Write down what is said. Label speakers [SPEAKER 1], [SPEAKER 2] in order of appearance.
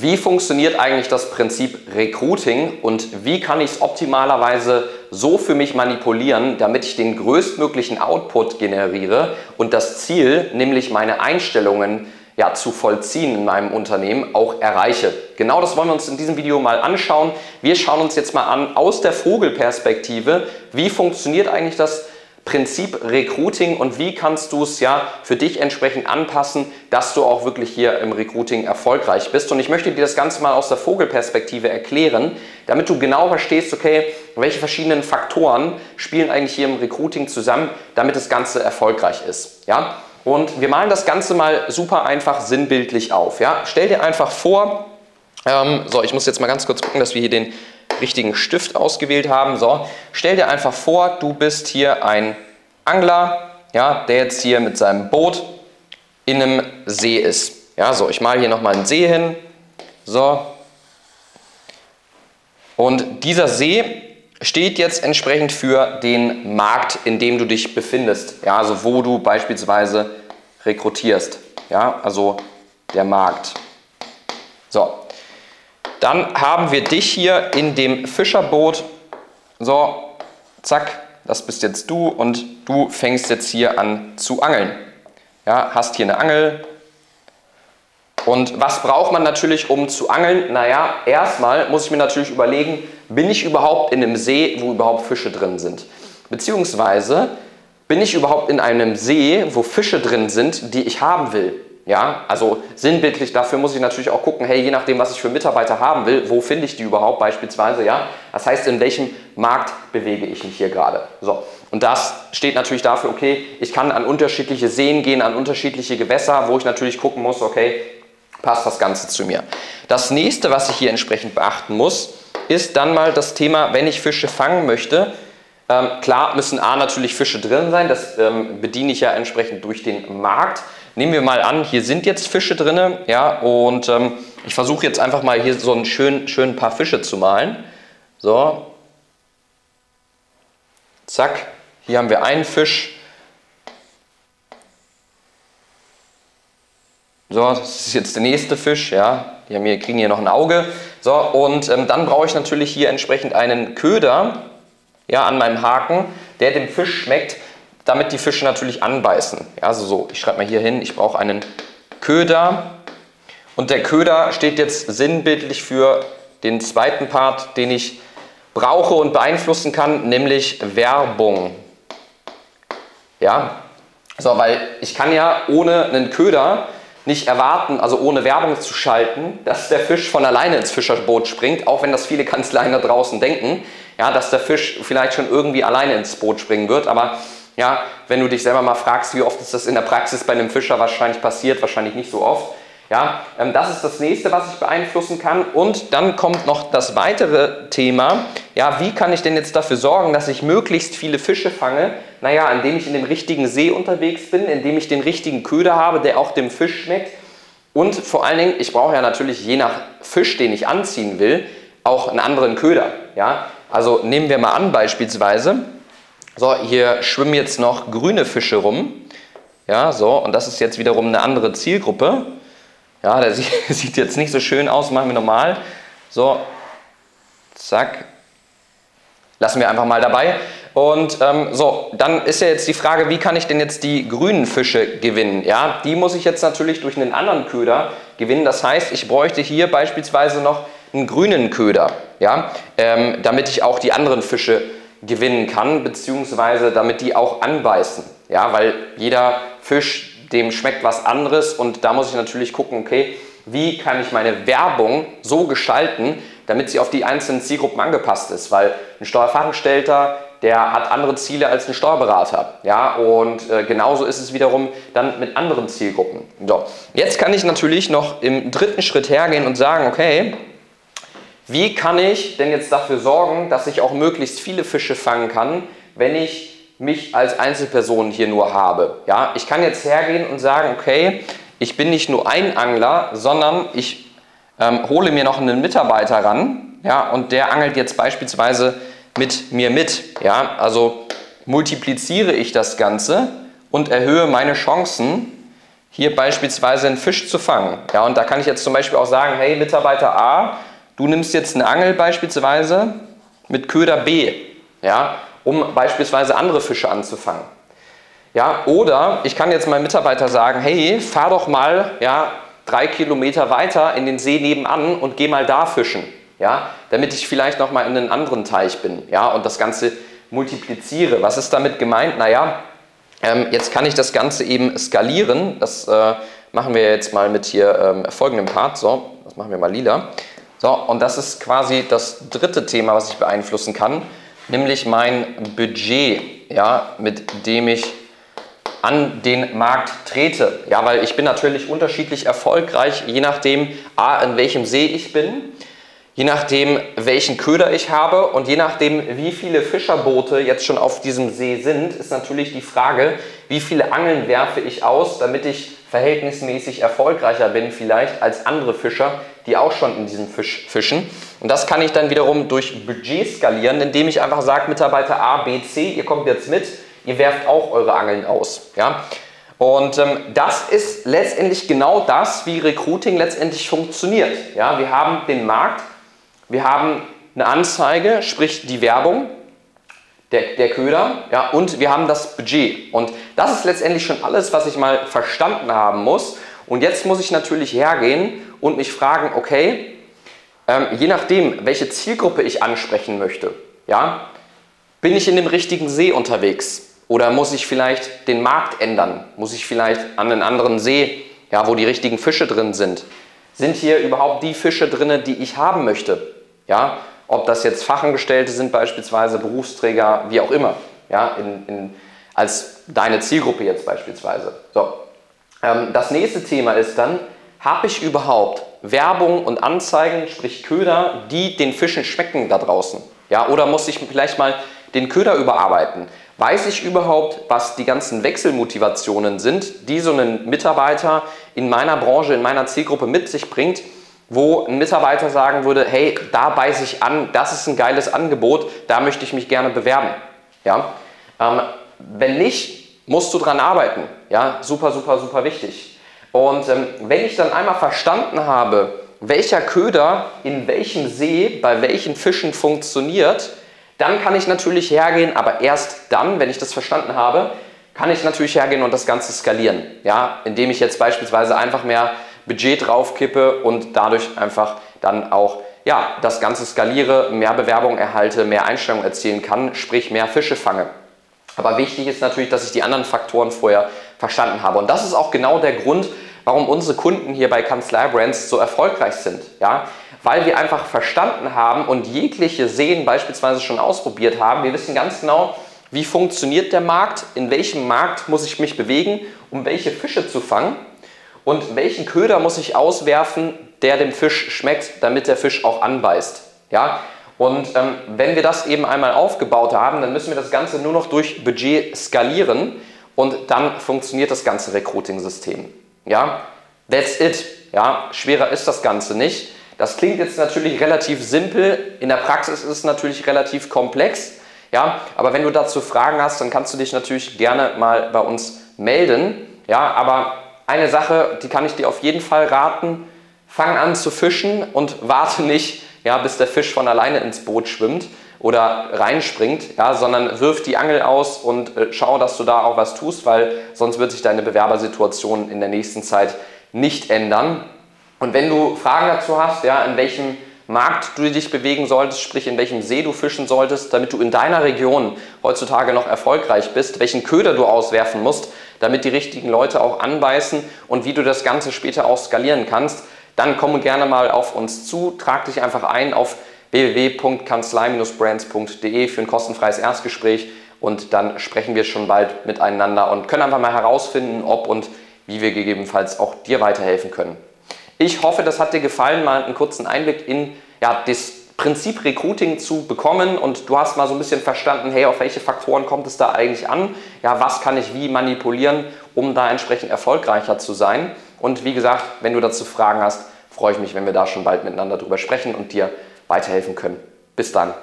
[SPEAKER 1] Wie funktioniert eigentlich das Prinzip Recruiting und wie kann ich es optimalerweise so für mich manipulieren, damit ich den größtmöglichen Output generiere und das Ziel, nämlich meine Einstellungen ja, zu vollziehen in meinem Unternehmen, auch erreiche. Genau das wollen wir uns in diesem Video mal anschauen. Wir schauen uns jetzt mal an aus der Vogelperspektive, wie funktioniert eigentlich das Prinzip Recruiting und wie kannst du es ja für dich entsprechend anpassen, dass du auch wirklich hier im Recruiting erfolgreich bist. Und ich möchte dir das Ganze mal aus der Vogelperspektive erklären, damit du genau verstehst, okay, welche verschiedenen Faktoren spielen eigentlich hier im Recruiting zusammen, damit das Ganze erfolgreich ist. Ja? Und wir malen das Ganze mal super einfach sinnbildlich auf. Ja? Stell dir einfach vor, ähm, so, ich muss jetzt mal ganz kurz gucken, dass wir hier den richtigen Stift ausgewählt haben. So, stell dir einfach vor, du bist hier ein Angler, ja, der jetzt hier mit seinem Boot in einem See ist. Ja, so, ich male hier nochmal einen See hin. So. Und dieser See steht jetzt entsprechend für den Markt, in dem du dich befindest. Ja, also wo du beispielsweise rekrutierst. Ja, also der Markt. So, dann haben wir dich hier in dem Fischerboot. So, zack, das bist jetzt du und du fängst jetzt hier an zu angeln. Ja, hast hier eine Angel. Und was braucht man natürlich, um zu angeln? Naja, erstmal muss ich mir natürlich überlegen, bin ich überhaupt in einem See, wo überhaupt Fische drin sind? Beziehungsweise bin ich überhaupt in einem See, wo Fische drin sind, die ich haben will? Ja, also sinnbildlich dafür muss ich natürlich auch gucken, hey, je nachdem, was ich für Mitarbeiter haben will, wo finde ich die überhaupt beispielsweise, ja? Das heißt, in welchem Markt bewege ich mich hier gerade? So. Und das steht natürlich dafür, okay, ich kann an unterschiedliche Seen gehen, an unterschiedliche Gewässer, wo ich natürlich gucken muss, okay, passt das Ganze zu mir. Das nächste, was ich hier entsprechend beachten muss, ist dann mal das Thema, wenn ich Fische fangen möchte, ähm, klar müssen A natürlich Fische drin sein, das ähm, bediene ich ja entsprechend durch den Markt. Nehmen wir mal an, hier sind jetzt Fische drin, ja, und ähm, ich versuche jetzt einfach mal hier so ein schön, schön paar Fische zu malen. So. Zack, hier haben wir einen Fisch. So, das ist jetzt der nächste Fisch, ja. Die haben hier, kriegen hier noch ein Auge. So, und ähm, dann brauche ich natürlich hier entsprechend einen Köder ja, an meinem Haken, der dem Fisch schmeckt damit die Fische natürlich anbeißen. Also so, ich schreibe mal hier hin, ich brauche einen Köder. Und der Köder steht jetzt sinnbildlich für den zweiten Part, den ich brauche und beeinflussen kann, nämlich Werbung. Ja, so, weil ich kann ja ohne einen Köder nicht erwarten, also ohne Werbung zu schalten, dass der Fisch von alleine ins Fischerboot springt, auch wenn das viele Kanzleien da draußen denken, ja, dass der Fisch vielleicht schon irgendwie alleine ins Boot springen wird, aber ja, wenn du dich selber mal fragst, wie oft ist das in der Praxis bei einem Fischer wahrscheinlich passiert, wahrscheinlich nicht so oft. Ja, ähm, das ist das nächste, was ich beeinflussen kann. Und dann kommt noch das weitere Thema. Ja, wie kann ich denn jetzt dafür sorgen, dass ich möglichst viele Fische fange? Naja, indem ich in dem richtigen See unterwegs bin, indem ich den richtigen Köder habe, der auch dem Fisch schmeckt. Und vor allen Dingen, ich brauche ja natürlich je nach Fisch, den ich anziehen will, auch einen anderen Köder. Ja, also nehmen wir mal an beispielsweise, so, hier schwimmen jetzt noch grüne Fische rum. Ja, so, und das ist jetzt wiederum eine andere Zielgruppe. Ja, der sieht jetzt nicht so schön aus, machen wir normal. So, zack. Lassen wir einfach mal dabei. Und ähm, so, dann ist ja jetzt die Frage, wie kann ich denn jetzt die grünen Fische gewinnen? Ja, die muss ich jetzt natürlich durch einen anderen Köder gewinnen. Das heißt, ich bräuchte hier beispielsweise noch einen grünen Köder, ja, ähm, damit ich auch die anderen Fische gewinnen kann, beziehungsweise damit die auch anbeißen. Ja, weil jeder Fisch, dem schmeckt was anderes und da muss ich natürlich gucken, okay, wie kann ich meine Werbung so gestalten, damit sie auf die einzelnen Zielgruppen angepasst ist, weil ein Steuerfachangestellter, der hat andere Ziele als ein Steuerberater. Ja, und äh, genauso ist es wiederum dann mit anderen Zielgruppen. So, jetzt kann ich natürlich noch im dritten Schritt hergehen und sagen, okay, wie kann ich denn jetzt dafür sorgen, dass ich auch möglichst viele Fische fangen kann, wenn ich mich als Einzelperson hier nur habe? Ja, ich kann jetzt hergehen und sagen, okay, ich bin nicht nur ein Angler, sondern ich ähm, hole mir noch einen Mitarbeiter ran, ja, und der angelt jetzt beispielsweise mit mir mit, ja, also multipliziere ich das Ganze und erhöhe meine Chancen, hier beispielsweise einen Fisch zu fangen. Ja, und da kann ich jetzt zum Beispiel auch sagen, hey Mitarbeiter A, du nimmst jetzt eine Angel beispielsweise mit Köder B, ja, um beispielsweise andere Fische anzufangen. Ja, oder ich kann jetzt meinem Mitarbeiter sagen, hey, fahr doch mal ja, drei Kilometer weiter in den See nebenan und geh mal da fischen. Ja, damit ich vielleicht noch mal in einen anderen Teich bin. Ja, und das Ganze multipliziere. Was ist damit gemeint? Naja, ähm, jetzt kann ich das Ganze eben skalieren. Das äh, machen wir jetzt mal mit hier ähm, folgendem Part. So, das machen wir mal lila. So, und das ist quasi das dritte Thema, was ich beeinflussen kann, nämlich mein Budget, ja, mit dem ich an den Markt trete. Ja, weil ich bin natürlich unterschiedlich erfolgreich, je nachdem, A, in welchem See ich bin, je nachdem, welchen Köder ich habe und je nachdem, wie viele Fischerboote jetzt schon auf diesem See sind, ist natürlich die Frage, wie viele Angeln werfe ich aus, damit ich verhältnismäßig erfolgreicher bin vielleicht als andere Fischer, die auch schon in diesem Fisch fischen. Und das kann ich dann wiederum durch Budget skalieren, indem ich einfach sage, Mitarbeiter A, B, C, ihr kommt jetzt mit, ihr werft auch eure Angeln aus. Ja? Und ähm, das ist letztendlich genau das, wie Recruiting letztendlich funktioniert. Ja? Wir haben den Markt, wir haben eine Anzeige, sprich die Werbung, der, der Köder, ja, und wir haben das Budget. Und das ist letztendlich schon alles, was ich mal verstanden haben muss. Und jetzt muss ich natürlich hergehen und mich fragen, okay, ähm, je nachdem, welche Zielgruppe ich ansprechen möchte, ja, bin ich in dem richtigen See unterwegs? Oder muss ich vielleicht den Markt ändern? Muss ich vielleicht an einen anderen See, ja, wo die richtigen Fische drin sind? Sind hier überhaupt die Fische drin, die ich haben möchte? Ja, ob das jetzt Fachangestellte sind, beispielsweise Berufsträger, wie auch immer, ja, in, in, als deine Zielgruppe jetzt beispielsweise. So. Ähm, das nächste Thema ist dann, habe ich überhaupt Werbung und Anzeigen, sprich Köder, die den Fischen schmecken da draußen? Ja, oder muss ich vielleicht mal den Köder überarbeiten? Weiß ich überhaupt, was die ganzen Wechselmotivationen sind, die so ein Mitarbeiter in meiner Branche, in meiner Zielgruppe mit sich bringt, wo ein Mitarbeiter sagen würde, hey, da beiße ich an, das ist ein geiles Angebot, da möchte ich mich gerne bewerben. Ja? Ähm, wenn nicht, musst du dran arbeiten. Ja? Super, super, super wichtig. Und ähm, wenn ich dann einmal verstanden habe, welcher Köder in welchem See bei welchen Fischen funktioniert, dann kann ich natürlich hergehen, aber erst dann, wenn ich das verstanden habe, kann ich natürlich hergehen und das Ganze skalieren. Ja, indem ich jetzt beispielsweise einfach mehr Budget draufkippe und dadurch einfach dann auch ja, das Ganze skaliere, mehr Bewerbungen erhalte, mehr Einstellungen erzielen kann, sprich mehr Fische fange. Aber wichtig ist natürlich, dass ich die anderen Faktoren vorher verstanden habe. Und das ist auch genau der Grund, warum unsere Kunden hier bei Kanzlei Brands so erfolgreich sind. Ja? weil wir einfach verstanden haben und jegliche Seen beispielsweise schon ausprobiert haben. Wir wissen ganz genau, wie funktioniert der Markt, in welchem Markt muss ich mich bewegen, um welche Fische zu fangen und welchen Köder muss ich auswerfen, der dem Fisch schmeckt, damit der Fisch auch anbeißt. Ja? Und ähm, wenn wir das eben einmal aufgebaut haben, dann müssen wir das Ganze nur noch durch Budget skalieren und dann funktioniert das ganze Recruiting-System. Ja? That's it. Ja? Schwerer ist das Ganze nicht. Das klingt jetzt natürlich relativ simpel, in der Praxis ist es natürlich relativ komplex. Ja, aber wenn du dazu Fragen hast, dann kannst du dich natürlich gerne mal bei uns melden. Ja, aber eine Sache, die kann ich dir auf jeden Fall raten: Fang an zu fischen und warte nicht, ja, bis der Fisch von alleine ins Boot schwimmt oder reinspringt, ja, sondern wirf die Angel aus und äh, schau, dass du da auch was tust, weil sonst wird sich deine Bewerbersituation in der nächsten Zeit nicht ändern. Und wenn du Fragen dazu hast, ja, in welchem Markt du dich bewegen solltest, sprich in welchem See du fischen solltest, damit du in deiner Region heutzutage noch erfolgreich bist, welchen Köder du auswerfen musst, damit die richtigen Leute auch anbeißen und wie du das Ganze später auch skalieren kannst, dann komme gerne mal auf uns zu, trag dich einfach ein auf www.kanzlei-brands.de für ein kostenfreies Erstgespräch und dann sprechen wir schon bald miteinander und können einfach mal herausfinden, ob und wie wir gegebenenfalls auch dir weiterhelfen können. Ich hoffe, das hat dir gefallen, mal einen kurzen Einblick in ja, das Prinzip Recruiting zu bekommen und du hast mal so ein bisschen verstanden, hey, auf welche Faktoren kommt es da eigentlich an? Ja, was kann ich wie manipulieren, um da entsprechend erfolgreicher zu sein? Und wie gesagt, wenn du dazu Fragen hast, freue ich mich, wenn wir da schon bald miteinander drüber sprechen und dir weiterhelfen können. Bis dann.